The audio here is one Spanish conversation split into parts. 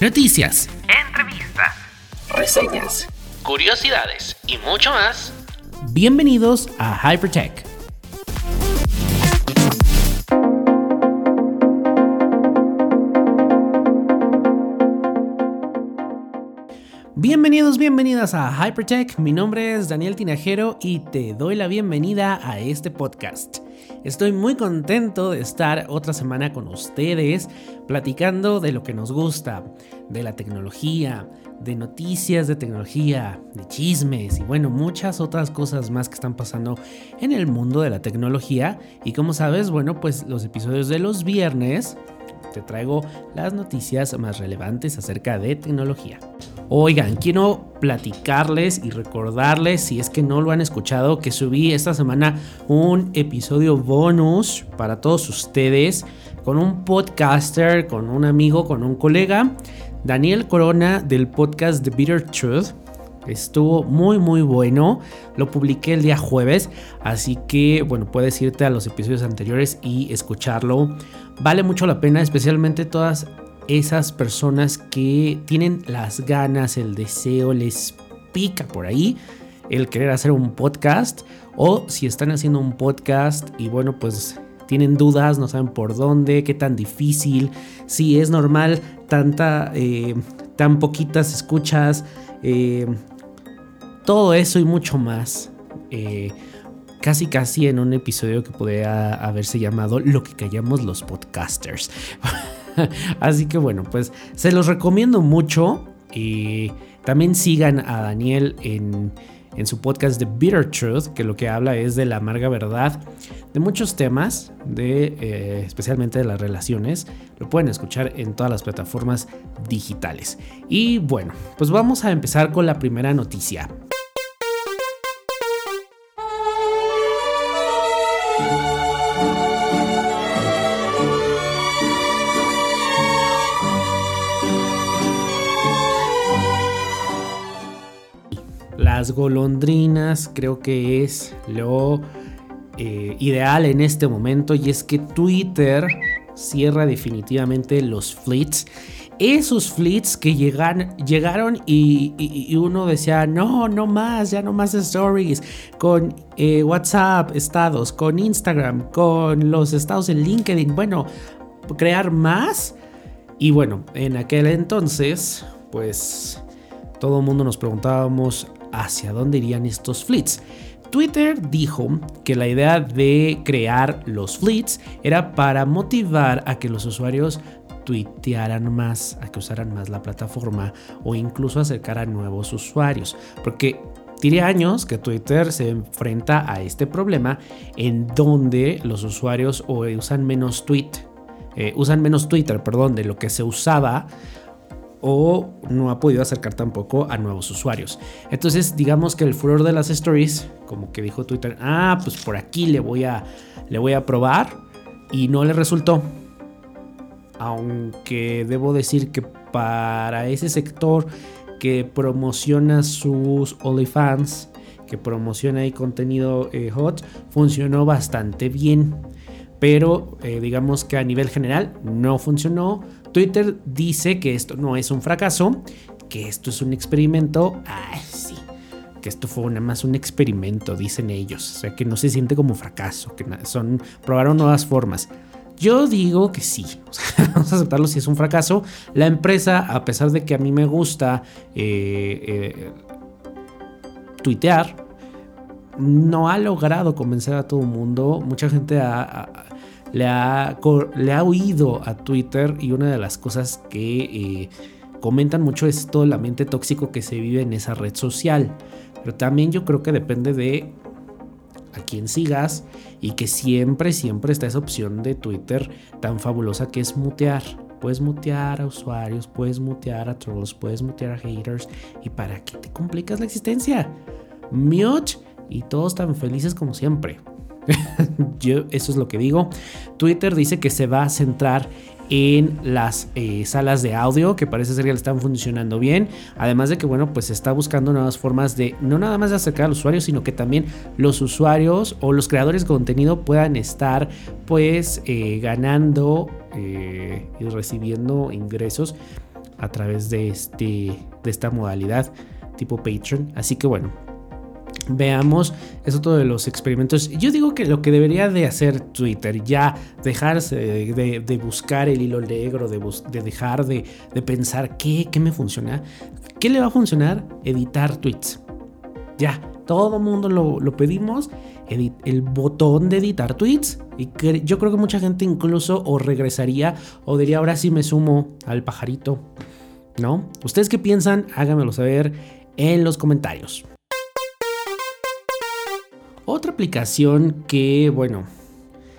Noticias, entrevistas, reseñas, curiosidades y mucho más. Bienvenidos a Hypertech. Bienvenidos, bienvenidas a Hypertech. Mi nombre es Daniel Tinajero y te doy la bienvenida a este podcast. Estoy muy contento de estar otra semana con ustedes platicando de lo que nos gusta, de la tecnología, de noticias de tecnología, de chismes y bueno, muchas otras cosas más que están pasando en el mundo de la tecnología. Y como sabes, bueno, pues los episodios de los viernes te traigo las noticias más relevantes acerca de tecnología. Oigan, quiero platicarles y recordarles, si es que no lo han escuchado, que subí esta semana un episodio bonus para todos ustedes con un podcaster, con un amigo, con un colega, Daniel Corona del podcast The Bitter Truth. Estuvo muy muy bueno, lo publiqué el día jueves, así que bueno, puedes irte a los episodios anteriores y escucharlo. Vale mucho la pena, especialmente todas esas personas que tienen las ganas, el deseo, les pica por ahí el querer hacer un podcast o si están haciendo un podcast y bueno pues tienen dudas, no saben por dónde, qué tan difícil, si es normal tanta, eh, tan poquitas escuchas, eh, todo eso y mucho más. Eh, casi casi en un episodio que podría haberse llamado Lo que callamos los podcasters. Así que bueno, pues se los recomiendo mucho. Y también sigan a Daniel en, su podcast The Bitter Truth, que lo que habla es de la amarga verdad de muchos temas, de, eh, especialmente de las relaciones. Lo pueden escuchar en todas las plataformas digitales. Y bueno, pues vamos a empezar con la primera noticia. Las golondrinas creo que es lo eh, ideal en este momento y es que Twitter cierra definitivamente los fleets. Esos fleets que llegan, llegaron y, uno decía, no, no más, ya no más stories, con eh, WhatsApp, estados, con Instagram, con los estados en LinkedIn, bueno, crear más. Y bueno, en aquel entonces, pues todo el mundo nos preguntábamos hacia dónde irían estos fleets. Twitter dijo que la idea de crear los fleets era para motivar a que los usuarios tuitearan más, a que usaran más la plataforma o incluso acercar a nuevos usuarios. Porque tiene años que Twitter se enfrenta a este problema en donde los usuarios usan menos tweet, eh, usan menos Twitter, perdón, de lo que se usaba o no ha podido acercar tampoco a nuevos usuarios. Entonces, digamos que el furor de las stories, como que dijo Twitter, ah, pues por aquí le voy a, le voy a probar y no le resultó. Aunque debo decir que para ese sector que promociona sus OnlyFans, que promociona ahí contenido eh, hot, funcionó bastante bien. Pero eh, digamos que a nivel general no funcionó Twitter dice que esto no es un fracaso, que esto es un experimento. Ay, sí. Que esto fue nada más un experimento, dicen ellos. O sea, que no se siente como fracaso, que son probaron nuevas formas. Yo digo que sí, vamos a aceptarlo si es un fracaso. La empresa, a pesar de que a mí me gusta eh, eh, tuitear, no ha logrado convencer a todo el mundo. Mucha gente ha, le ha, le ha oído a Twitter y una de las cosas que eh, comentan mucho es todo el ambiente tóxico que se vive en esa red social. Pero también yo creo que depende de a quién sigas y que siempre, siempre está esa opción de Twitter tan fabulosa que es mutear. Puedes mutear a usuarios, puedes mutear a trolls, puedes mutear a haters. ¿Y para qué te complicas la existencia? Mute y todos tan felices como siempre. Yo eso es lo que digo. Twitter dice que se va a centrar en las eh, salas de audio que parece ser que le están funcionando bien. Además de que, bueno, pues está buscando nuevas formas de no nada más de acercar al usuario, sino que también los usuarios o los creadores de contenido puedan estar pues eh, ganando eh, y recibiendo ingresos a través de, este, de esta modalidad tipo Patreon. Así que bueno, veamos eso todo de los experimentos. Yo digo que lo que debería de hacer Twitter, ya dejarse de, buscar el hilo negro, de, de dejar de, pensar qué, qué me funciona, qué le va a funcionar, editar tweets. Ya, todo mundo lo, pedimos, el botón de editar tweets. Y yo creo que mucha gente incluso o regresaría o diría ahora sí me sumo al pajarito. ¿No? ¿Ustedes qué piensan? Háganmelo saber en los comentarios. Otra aplicación que, bueno,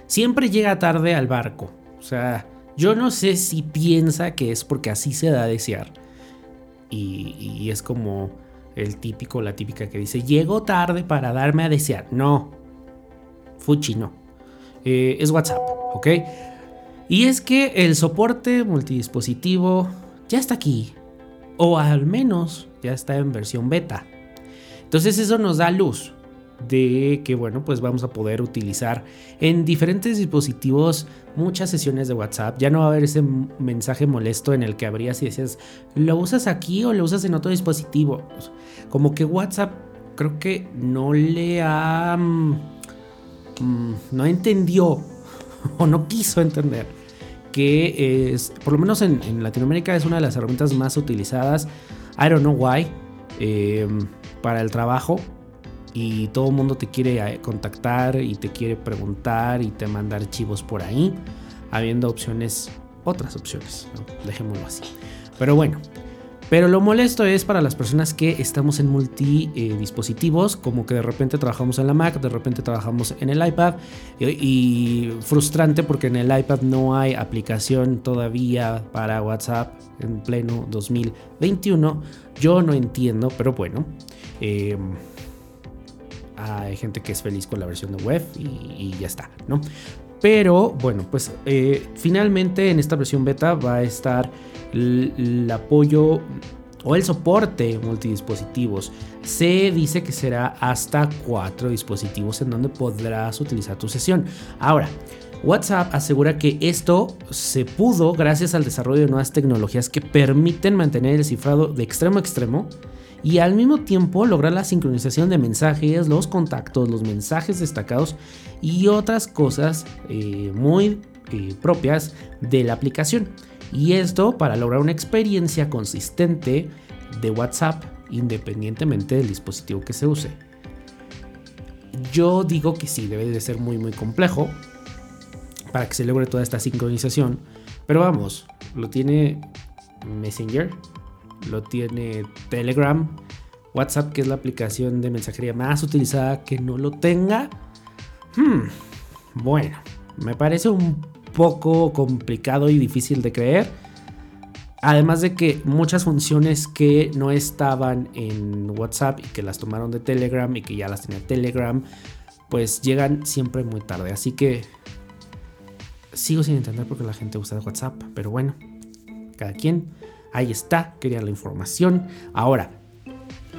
siempre llega tarde al barco. O sea, yo no sé si piensa que es porque así se da a desear. Y, es como el típico, la típica que dice, llego tarde para darme a desear. No, Fuchi no. Eh, es WhatsApp, ¿ok? Y es que el soporte multidispositivo ya está aquí. O al menos ya está en versión beta. Entonces eso nos da luz de que bueno pues vamos a poder utilizar en diferentes dispositivos muchas sesiones de WhatsApp. Ya no va a haber ese mensaje molesto en el que habrías y decías lo usas aquí o lo usas en otro dispositivo como que WhatsApp creo que no le ha mm, mm, no entendió o no quiso entender que es por lo menos en, Latinoamérica es una de las herramientas más utilizadas. I don't know why eh, para el trabajo y todo el mundo te quiere eh, contactar y te quiere preguntar y te manda archivos por ahí, habiendo opciones, otras opciones, dejémoslo así. Pero bueno, pero lo molesto es para las personas que estamos en multi eh, dispositivos, como que de repente trabajamos en la Mac, de repente trabajamos en el iPad, y, frustrante porque en el iPad no hay aplicación todavía para WhatsApp en pleno 2021. Yo no entiendo, pero bueno. Eh, hay gente que es feliz con la versión de web y, ya está, ¿no? Pero bueno, pues eh, finalmente en esta versión beta va a estar el, apoyo o el soporte multidispositivos. Se dice que será hasta cuatro dispositivos en donde podrás utilizar tu sesión. Ahora, WhatsApp asegura que esto se pudo gracias al desarrollo de nuevas tecnologías que permiten mantener el cifrado de extremo a extremo y al mismo tiempo lograr la sincronización de mensajes, los contactos, los mensajes destacados y otras cosas eh, muy eh, propias de la aplicación. Y esto para lograr una experiencia consistente de WhatsApp independientemente del dispositivo que se use. Yo digo que sí, debe de ser muy muy complejo para que se logre toda esta sincronización. Pero vamos, lo tiene Messenger, lo tiene Telegram, WhatsApp, que es la aplicación de mensajería más utilizada, que no lo tenga. Hmm, bueno, me parece un poco complicado y difícil de creer. Además de que muchas funciones que no estaban en WhatsApp y que las tomaron de Telegram y que ya las tenía Telegram, pues llegan siempre muy tarde. Así que sigo sin entender por qué la gente usa WhatsApp, pero bueno, cada quien. Ahí está, quería la información. Ahora,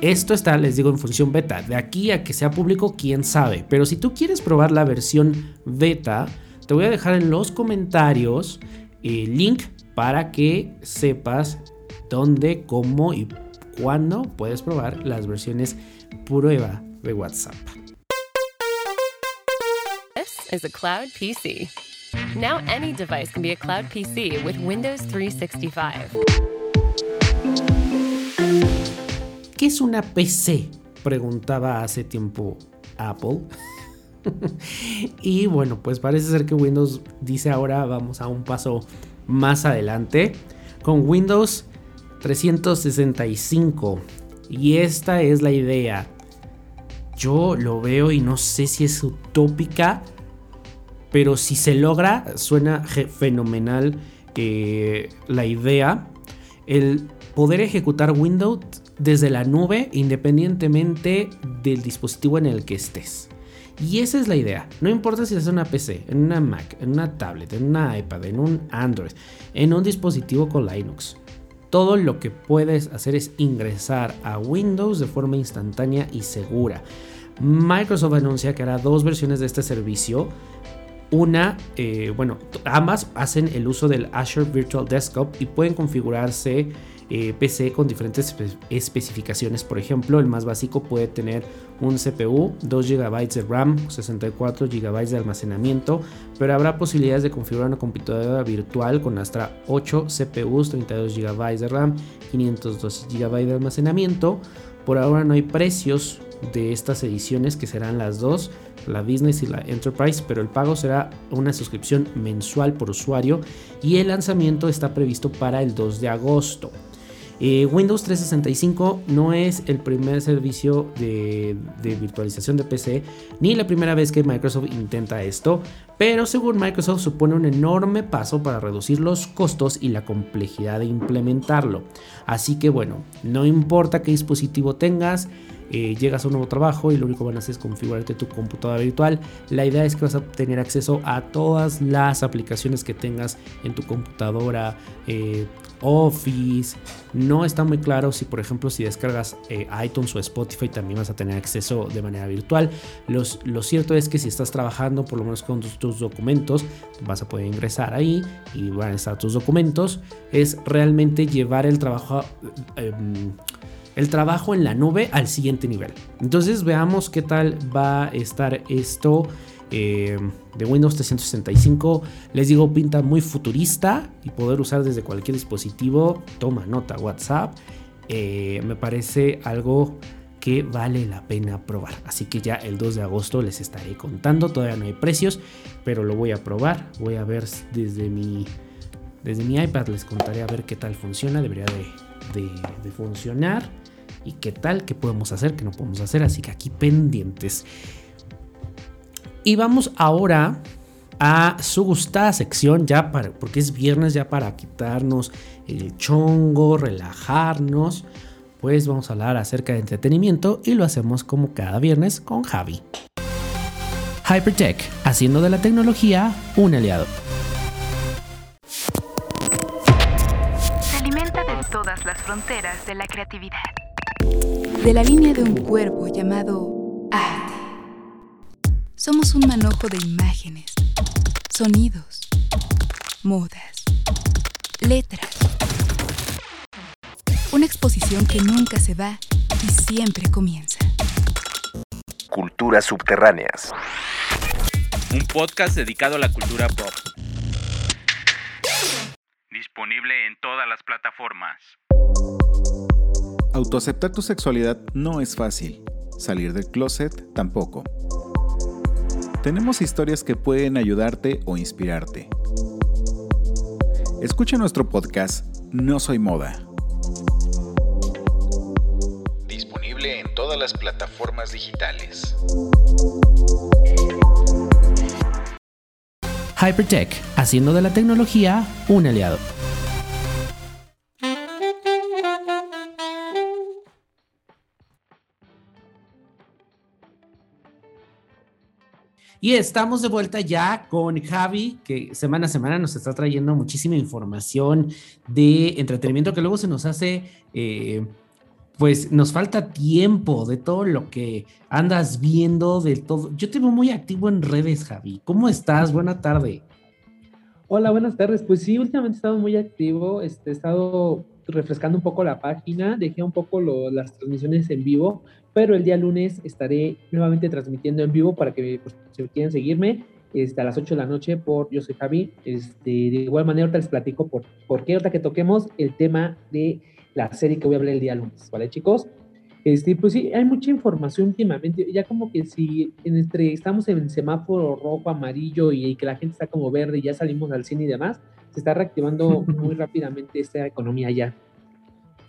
esto está, les digo, en función beta. De aquí a que sea público, quién sabe. Pero si tú quieres probar la versión beta, te voy a dejar en los comentarios el link para que sepas dónde, cómo y cuándo puedes probar las versiones prueba de WhatsApp. This is a Cloud PC. Now any device can be a Cloud PC with Windows 365. ¿Qué es una PC? Preguntaba hace tiempo Apple. y bueno, pues parece ser que Windows dice ahora vamos a un paso más adelante con Windows 365. Y esta es la idea. Yo lo veo y no sé si es utópica, pero si se logra, suena fenomenal eh, la idea. El poder ejecutar Windows desde la nube independientemente del dispositivo en el que estés. Y esa es la idea. No importa si es una PC, en una Mac, en una tablet, en una iPad, en un Android, en un dispositivo con Linux. Todo lo que puedes hacer es ingresar a Windows de forma instantánea y segura. Microsoft anuncia que hará dos versiones de este servicio Una, eh, bueno, ambas hacen el uso del Azure Virtual Desktop y pueden configurarse eh, PC con diferentes especificaciones. Por ejemplo, el más básico puede tener un CPU, 2 GB de RAM, 64 GB de almacenamiento, pero habrá posibilidades de configurar una computadora virtual con hasta 8 CPUs, 32 GB de RAM, 512 GB de almacenamiento. Por ahora no hay precios de estas ediciones que serán las dos, la Business y la Enterprise, pero el pago será una suscripción mensual por usuario y el lanzamiento está previsto para el 2 de agosto. Eh, Windows 365 no es el primer servicio de, virtualización de PC ni la primera vez que Microsoft intenta esto, pero según Microsoft supone un enorme paso para reducir los costos y la complejidad de implementarlo. Así que bueno, no importa qué dispositivo tengas, eh, llegas a un nuevo trabajo y lo único que van a hacer es configurarte tu computadora virtual. La idea es que vas a tener acceso a todas las aplicaciones que tengas en tu computadora, eh, Office. No está muy claro si, por ejemplo, si descargas eh, iTunes o Spotify también vas a tener acceso de manera virtual. lo cierto es que si estás trabajando, por lo menos con tus, documentos, vas a poder ingresar ahí y van a estar tus documentos. Es realmente llevar el trabajo. Em, el trabajo en la nube al siguiente nivel. Entonces veamos qué tal va a estar esto eh, de Windows 365. Les digo, pinta muy futurista y poder usar desde cualquier dispositivo. Toma nota, WhatsApp. Eh, me parece algo que vale la pena probar. Así que ya el 2 de agosto les estaré contando. Todavía no hay precios, pero lo voy a probar. Voy a ver desde mi, desde mi iPad. Les contaré a ver qué tal funciona. Debería de, de funcionar. Y qué tal, qué podemos hacer, qué no podemos hacer. Así que aquí pendientes. Y vamos ahora a su gustada sección, ya para, porque es viernes, ya para quitarnos el chongo, relajarnos. Pues vamos a hablar acerca de entretenimiento y lo hacemos como cada viernes con Javi. Hypertech, haciendo de la tecnología un aliado. Se alimenta de todas las fronteras de la creatividad. De la línea de un cuerpo llamado arte somos un manojo de imágenes, sonidos, modas, letras. Una exposición que nunca se va y siempre comienza. Culturas subterráneas. Un podcast dedicado a la cultura pop. Disponible en todas las plataformas. Autoaceptar tu sexualidad no es fácil. Salir del closet tampoco tenemos historias que pueden ayudarte o inspirarte. Escucha nuestro podcast No Soy Moda. Disponible en todas las plataformas digitales. Hypertech, haciendo de la tecnología un aliado. Y estamos de vuelta ya con Javi, que semana a semana nos está trayendo muchísima información de entretenimiento que luego se nos hace, eh, pues nos falta tiempo de todo lo que andas viendo, de todo. Yo te veo muy activo en redes, Javi. ¿Cómo estás? Buena tarde. Hola, buenas tardes. Pues sí, últimamente he estado muy activo, este, he estado refrescando un poco la página, dejé un poco las transmisiones en vivo, pero el día lunes estaré nuevamente transmitiendo en vivo para que pues, si quieren seguirme este, a las 8 de la noche por Yo soy Javi. Este, de igual manera, ahorita les platico por, por qué ahorita que toquemos el tema de la serie que voy a hablar el día lunes, ¿vale, chicos? Este, pues sí, hay mucha información últimamente, ya como que si entre, estamos en semáforo rojo, amarillo y, que la gente está como verde y ya salimos al cine y demás, se está reactivando muy rápidamente esta economía ya.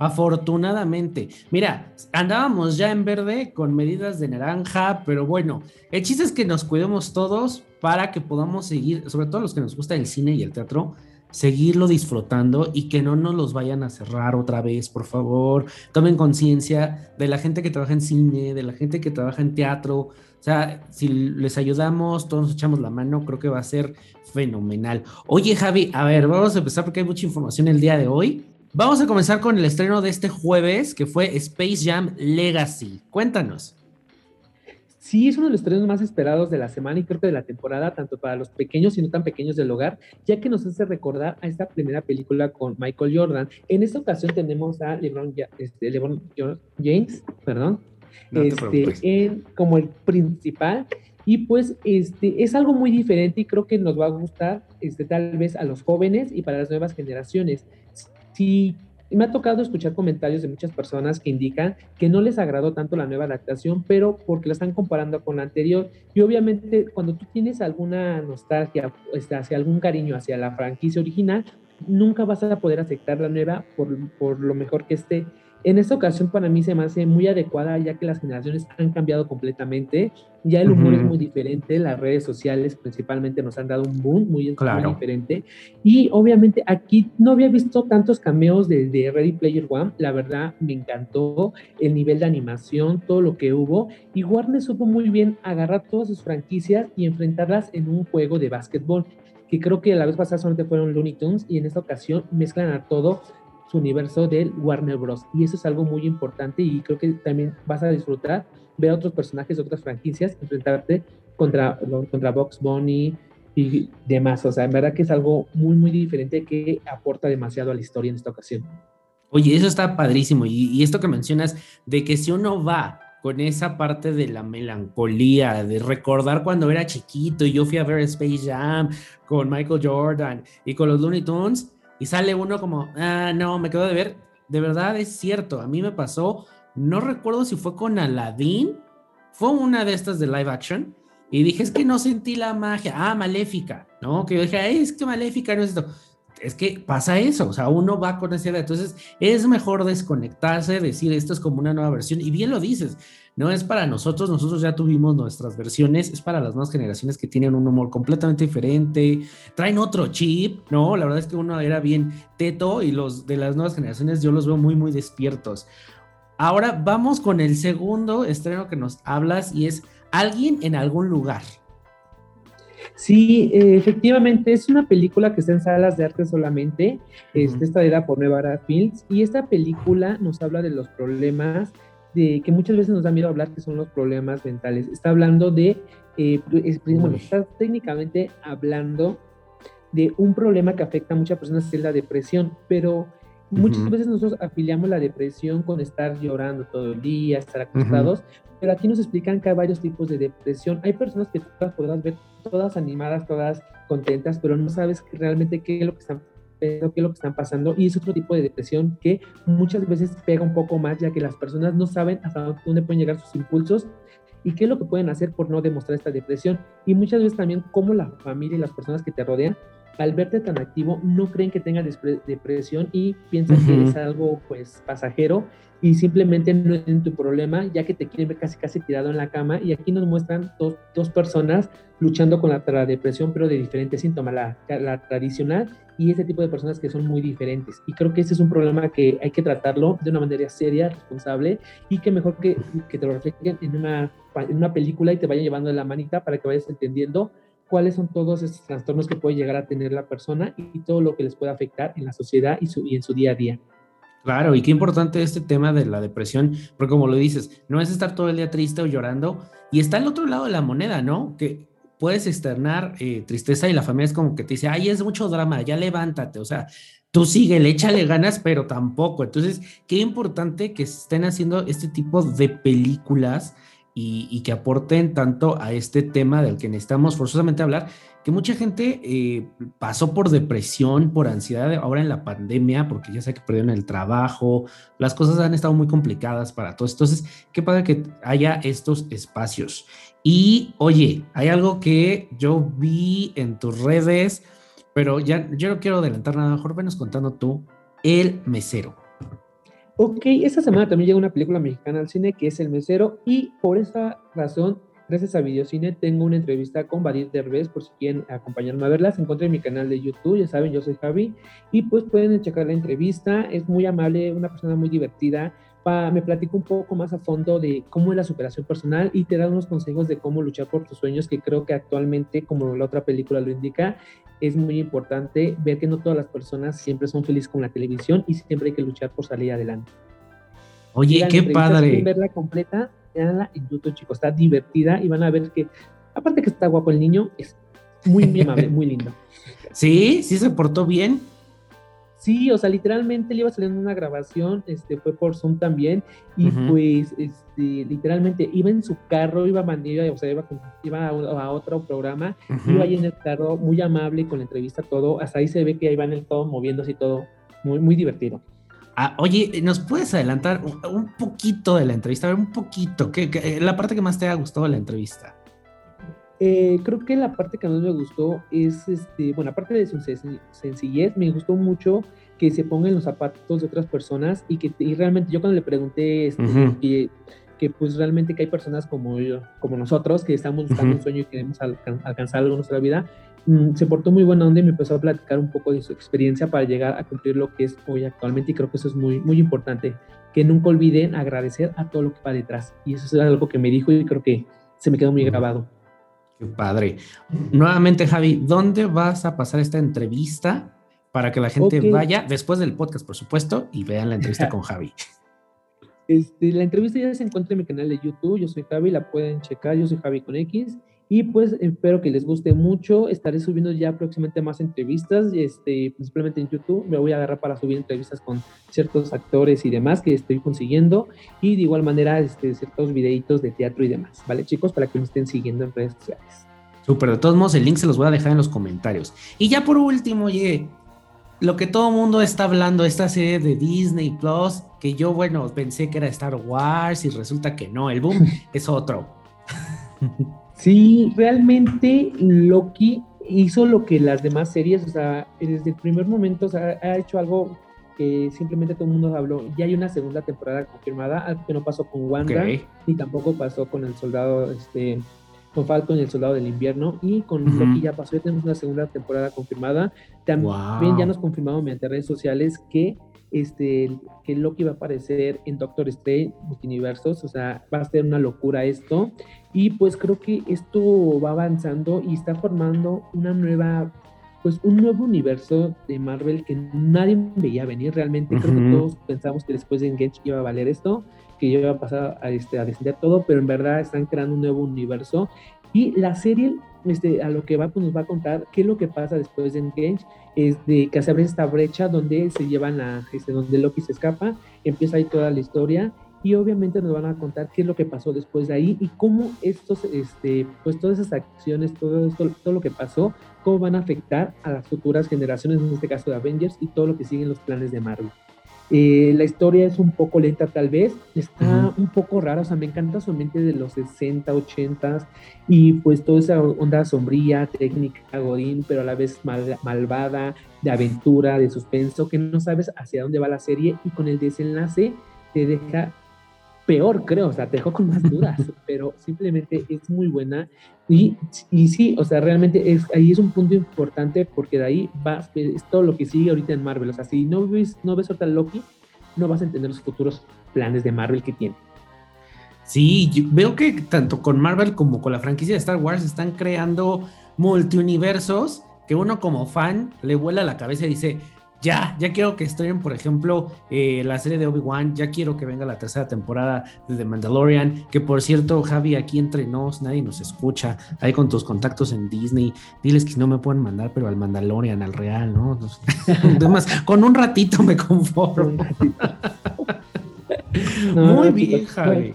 Afortunadamente. Mira, andábamos ya en verde con medidas de naranja, pero bueno, el chiste es que nos cuidemos todos para que podamos seguir, sobre todo los que nos gusta el cine y el teatro, seguirlo disfrutando y que no nos los vayan a cerrar otra vez, por favor. Tomen conciencia de la gente que trabaja en cine, de la gente que trabaja en teatro. O sea, si les ayudamos, todos echamos la mano, creo que va a ser fenomenal. Oye, Javi, a ver, vamos a empezar porque hay mucha información el día de hoy. Vamos a comenzar con el estreno de este jueves, que fue Space Jam Legacy. Cuéntanos. Sí, es uno de los estrenos más esperados de la semana y creo que de la temporada, tanto para los pequeños y no tan pequeños del hogar, ya que nos hace recordar a esta primera película con Michael Jordan. En esta ocasión tenemos a LeBron, este, LeBron James, perdón, este, en, como el principal. Y pues este, es algo muy diferente y creo que nos va a gustar este, tal vez a los jóvenes y para las nuevas generaciones. Si me ha tocado escuchar comentarios de muchas personas que indican que no les agradó tanto la nueva adaptación, pero porque la están comparando con la anterior. Y obviamente cuando tú tienes alguna nostalgia, este, hacia algún cariño hacia la franquicia original, nunca vas a poder aceptar la nueva por, por lo mejor que esté. En esta ocasión para mí se me hace muy adecuada ya que las generaciones han cambiado completamente, ya el humor es muy diferente, las redes sociales principalmente nos han dado un boom muy, diferente. Y obviamente aquí no había visto tantos cameos de, de, Ready Player One, la verdad me encantó el nivel de animación, todo lo que hubo. Y Warner supo muy bien agarrar todas sus franquicias y enfrentarlas en un juego de básquetbol que creo que la vez pasada solamente fueron Looney Tunes y en esta ocasión mezclan a todo universo del Warner Bros. Y eso es algo muy importante y creo que también vas a disfrutar ver a otros personajes de otras franquicias enfrentarte contra, contra Box Bunny y demás. O sea, en verdad que es algo muy, muy diferente que aporta demasiado a la historia en esta ocasión. Oye, eso está padrísimo. Y, y esto que mencionas de que si uno va con esa parte de la melancolía, de recordar cuando era chiquito y yo fui a ver Space Jam con Michael Jordan y con los Looney Tunes, y sale uno como, ah, no, me quedo de ver. De verdad es cierto, a mí me pasó, no recuerdo si fue con Aladdin, fue una de estas de live action, y dije, es que no sentí la magia, ah, maléfica, ¿no? Que yo dije, es que maléfica no es esto. Es que pasa eso, o sea, uno va con esa idea, entonces es mejor desconectarse, decir, esto es como una nueva versión, y bien lo dices, no es para nosotros, nosotros ya tuvimos nuestras versiones, es para las nuevas generaciones que tienen un humor completamente diferente, traen otro chip, ¿no? La verdad es que uno era bien teto y los de las nuevas generaciones yo los veo muy, muy despiertos. Ahora vamos con el segundo estreno que nos hablas y es Alguien en algún lugar. Sí, eh, efectivamente, es una película que está en salas de arte solamente. Este, esta era por Nevada Films. Y esta película nos habla de los problemas de que muchas veces nos da miedo hablar, que son los problemas mentales. Está hablando de, eh, bueno, está técnicamente hablando de un problema que afecta a muchas personas, que es la depresión, pero muchas veces nosotros afiliamos la depresión con estar llorando todo el día, estar acostados, pero aquí nos explican que hay varios tipos de depresión. Hay personas que todas podrás ver todas animadas, todas contentas, pero no sabes realmente qué es lo que están qué es lo que están pasando y es otro tipo de depresión que muchas veces pega un poco más ya que las personas no saben hasta dónde pueden llegar sus impulsos y qué es lo que pueden hacer por no demostrar esta depresión. Y muchas veces también cómo la familia y las personas que te rodean al verte tan activo no creen que tengas depresión y piensan que es algo pues pasajero y simplemente no es tu problema ya que te quieren ver casi casi tirado en la cama. Y aquí nos muestran dos, dos personas luchando con la, depresión pero de diferentes síntomas, la, la, tradicional y ese tipo de personas que son muy diferentes. Y creo que ese es un problema que hay que tratarlo de una manera seria, responsable y que mejor que, que te lo reflejen en una, en una película y te vaya llevando de la manita para que vayas entendiendo cuáles son todos estos trastornos que puede llegar a tener la persona y todo lo que les puede afectar en la sociedad y, su, y en su día a día. Claro, y qué importante este tema de la depresión, porque como lo dices, no es estar todo el día triste o llorando, y está el otro lado de la moneda, ¿no? Que puedes externar eh, tristeza y la familia es como que te dice, ay, es mucho drama, ya levántate, o sea, tú sigue, le échale ganas, pero tampoco. Entonces, qué importante que estén haciendo este tipo de películas y, que aporten tanto a este tema del que necesitamos forzosamente hablar, que mucha gente eh, pasó por depresión, por ansiedad ahora en la pandemia, porque ya sé que perdieron el trabajo, las cosas han estado muy complicadas para todos. Entonces, qué padre que haya estos espacios. Y oye, hay algo que yo vi en tus redes, pero ya yo no quiero adelantar nada, mejor venos contando tú, El Mesero. Ok, esta semana también llega una película mexicana al cine que es El Mesero y por esa razón, gracias a Videocine, tengo una entrevista con Badir Derbez por si quieren acompañarme a verla. Se encuentra en mi canal de YouTube, ya saben, yo soy Javi y pues pueden checar la entrevista. Es muy amable, una persona muy divertida me platico un poco más a fondo de cómo es la superación personal y te da unos consejos de cómo luchar por tus sueños, que creo que actualmente, como la otra película lo indica, es muy importante ver que no todas las personas siempre son felices con la televisión y siempre hay que luchar por salir adelante. Oye, qué padre. verla completa, véanla en YouTube, chicos, está divertida y van a ver que, aparte que está guapo el niño, es muy, muy amable, muy lindo. Sí, sí se portó bien. Sí, o sea, literalmente le iba saliendo una grabación, este, fue por Zoom también, y pues, este, literalmente iba en su carro, iba, iba, o sea, iba, con- iba a, a otro programa, iba ahí en el carro, muy amable con la entrevista, todo, hasta ahí se ve que ahí va en el todo moviéndose y todo, muy, muy divertido. Ah, oye, ¿nos puedes adelantar un, un poquito de la entrevista? A ver, un poquito. ¿qué, qué- la parte que más te ha gustado de la entrevista? Eh, creo que la parte que más me gustó es, este, bueno, aparte de su sen- sencillez, me gustó mucho que se ponga en los zapatos de otras personas y que y realmente yo cuando le pregunté este, que, que pues realmente que hay personas como yo, como nosotros que estamos buscando un sueño y queremos alcan- alcanzar algo en nuestra vida, mm, se portó muy buena onda y me empezó a platicar un poco de su experiencia para llegar a cumplir lo que es hoy actualmente y creo que eso es muy, muy importante, que nunca olviden agradecer a todo lo que va detrás y eso es algo que me dijo y creo que se me quedó muy grabado. Qué padre. Nuevamente, Javi, ¿dónde vas a pasar esta entrevista para que la gente vaya después del podcast, por supuesto, y vean la entrevista con Javi? Este, la entrevista ya se encuentra en mi canal de YouTube. Yo soy Javi, la pueden checar. Yo soy Javi con X. Y pues espero que les guste mucho. Estaré subiendo ya próximamente más entrevistas, este, principalmente en YouTube. Me voy a agarrar para subir entrevistas con ciertos actores y demás que estoy consiguiendo. Y de igual manera, este, ciertos videitos de teatro y demás. ¿Vale, chicos? Para que me estén siguiendo en redes sociales. Súper, de todos modos, el link se los voy a dejar en los comentarios. Y ya por último, oye, lo que todo el mundo está hablando, esta serie de Disney Plus, que yo, bueno, pensé que era Star Wars y resulta que no, el boom es otro. Sí, realmente Loki hizo lo que las demás series, o sea, desde el primer momento o sea, ha hecho algo que simplemente todo el mundo habló. Ya hay una segunda temporada confirmada, algo que no pasó con Wanda Ok. y tampoco pasó con el soldado, este, con Falcon y el soldado del invierno y con. Loki ya pasó, ya tenemos una segunda temporada confirmada. También Wow. ya nos confirmaron mediante redes sociales que este que Loki va a aparecer en Doctor Strange Multiversos, o sea, va a ser una locura esto. Y pues creo que esto va avanzando y está formando una nueva, pues un nuevo universo de Marvel que nadie veía venir realmente. Creo que todos pensamos que después de Engage iba a valer esto, que iba a pasar a, este, a descender todo, pero en verdad están creando un nuevo universo. Y la serie, este, a lo que va, pues nos va a contar qué es lo que pasa después de Engage, es de que se abre esta brecha donde se llevan a, este, donde Loki se escapa, empieza ahí toda la historia y obviamente nos van a contar qué es lo que pasó después de ahí y cómo estos, este, pues todas esas acciones, todo esto, todo lo que pasó, cómo van a afectar a las futuras generaciones, en este caso de Avengers y todo lo que siguen los planes de Marvel. Eh, la historia es un poco lenta tal vez, está un poco rara, o sea, me encanta su ambiente de los 60, 80 y pues toda esa onda sombría, técnica, godín, pero a la vez mal- malvada, de aventura, de suspenso, que no sabes hacia dónde va la serie y con el desenlace te deja peor, creo, o sea, te dejó con más dudas, pero simplemente es muy buena y, y sí, o sea, realmente es, ahí es un punto importante porque de ahí va, es todo lo que sigue ahorita en Marvel, o sea, si no ves, no ves ahorita Loki, no vas a entender los futuros planes de Marvel que tiene. Sí, yo veo que tanto con Marvel como con la franquicia de Star Wars están creando multiuniversos que uno como fan le vuela la cabeza y dice, ya, ya quiero que estrenen, por ejemplo, eh, la serie de Obi-Wan, ya quiero que venga la tercera temporada de The Mandalorian, que por cierto, Javi, aquí entre nos, nadie nos escucha, ahí con tus contactos en Disney, diles que no me pueden mandar, pero al Mandalorian, al real, ¿no? Además, con un ratito me conformo. No, Muy bien. Javi.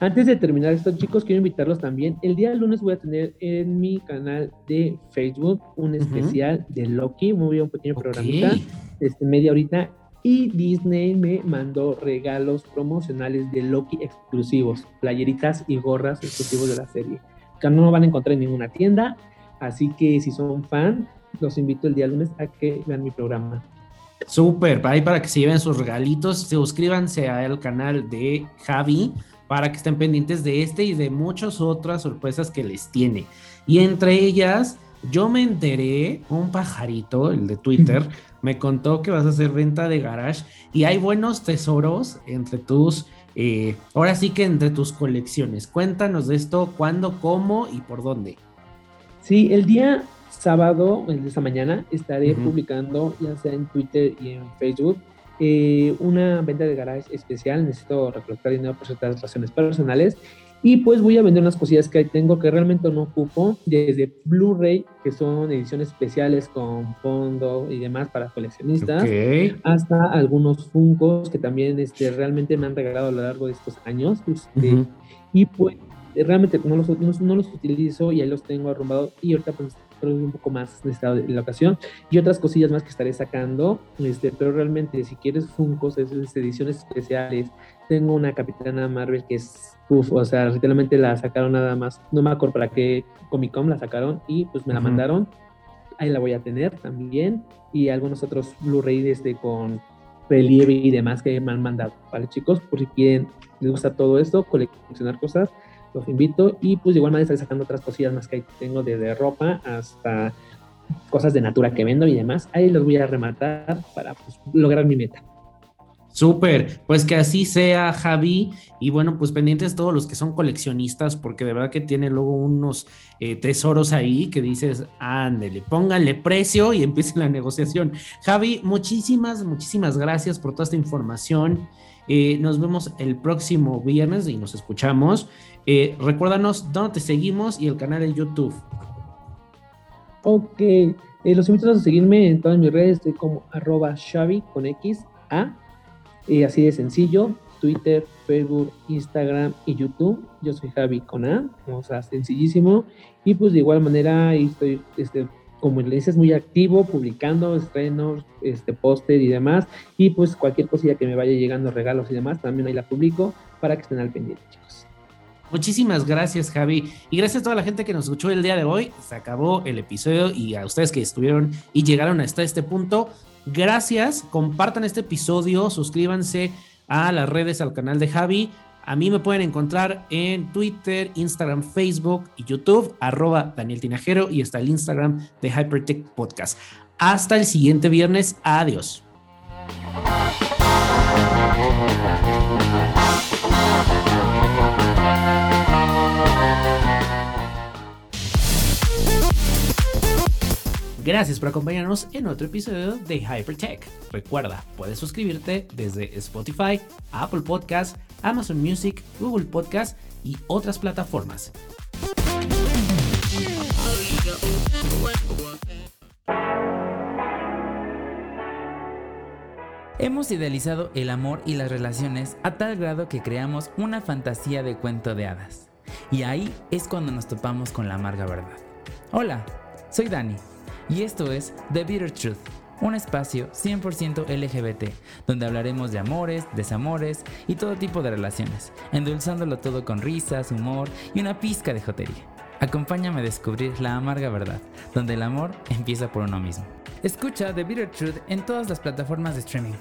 Antes de terminar esto, chicos, quiero invitarlos también. El día lunes voy a tener en mi canal de Facebook un Ujú. especial de Loki, muy bien, un pequeño Ok. programita, este, media horita. Y Disney me mandó regalos promocionales de Loki exclusivos, playeritas y gorras exclusivos de la serie. Que no lo van a encontrar en ninguna tienda. Así que si son fan, los invito el día lunes a que vean mi programa. Súper, para para que se lleven sus regalitos, suscríbanse al canal de Javi para que estén pendientes de este y de muchas otras sorpresas que les tiene. Y entre ellas, yo me enteré, un pajarito, el de Twitter, me contó que vas a hacer venta de garage y hay buenos tesoros entre tus, eh, ahora sí que entre tus colecciones. Cuéntanos de esto, cuándo, cómo y por dónde. Sí, el día sábado, el de esta mañana, estaré publicando, ya sea en Twitter y en Facebook, eh, una venta de garage especial, necesito recolectar dinero por ciertas razones personales. Y pues voy a vender unas cosillas que tengo que realmente no ocupo, desde Blu-ray, que son ediciones especiales con fondo y demás para coleccionistas, hasta algunos Funkos que también este, realmente me han regalado a lo largo de estos años. Este, y pues realmente no los, no, los utilizo y ahí los tengo arrumbados. Y ahorita pues un poco más de esta la ocasión y otras cosillas más que estaré sacando este pero realmente si quieres Funkos es, ediciones especiales tengo una Capitana Marvel que es Uf, o sea, literalmente la sacaron nada más, no me acuerdo para qué Comic Con la sacaron y pues me la mandaron. Ahí la voy a tener también. Y algunos otros Blu-ray este con relieve y demás que me han mandado. Vale, chicos, por si quieren, les gusta todo esto, coleccionar cosas, los invito. Y pues igual manera estaré sacando otras cosillas más que tengo desde ropa hasta cosas de natura que vendo y demás. Ahí los voy a rematar para pues, lograr mi meta. Súper, pues que así sea, Javi. Y bueno, pues pendientes todos los que son coleccionistas, porque de verdad que tiene luego unos eh, tesoros ahí que dices, ándele, pónganle precio y empiece la negociación. Javi, muchísimas, muchísimas gracias por toda esta información. Eh, nos vemos el próximo viernes y nos escuchamos. Eh, recuérdanos dónde te seguimos y el canal de YouTube. Ok, los invito a seguirme en todas mis redes, estoy como arroba Xavi con X A y así de sencillo, Twitter, Facebook, Instagram y YouTube. Yo soy Javi con A, o sea, sencillísimo. Y pues de igual manera estoy, este, como le dices, muy activo, publicando estrenos, este póster y demás. Y pues cualquier cosilla que me vaya llegando, regalos y demás, también ahí la publico para que estén al pendiente, chicos. Muchísimas gracias, Javi. Y gracias a toda la gente que nos escuchó el día de hoy. Se acabó el episodio y a ustedes que estuvieron y llegaron hasta este punto. Gracias, compartan este episodio, suscríbanse a las redes, al canal de Javi. A mí me pueden encontrar en Twitter, Instagram, Facebook y YouTube, arroba Daniel Tinajero y está el Instagram de Hypertech Podcast. Hasta el siguiente viernes. Adiós. Gracias por acompañarnos en otro episodio de Hypertech. Recuerda, puedes suscribirte desde Spotify, Apple Podcast, Amazon Music, Google Podcast y otras plataformas. Hemos idealizado el amor y las relaciones a tal grado que creamos una fantasía de cuento de hadas. Y ahí es cuando nos topamos con la amarga verdad. Hola, soy Dani y esto es The Bitter Truth, un espacio 100% LGBT, donde hablaremos de amores, desamores y todo tipo de relaciones, endulzándolo todo con risas, humor y una pizca de jotería. Acompáñame a descubrir la amarga verdad, donde el amor empieza por uno mismo. Escucha The Bitter Truth en todas las plataformas de streaming.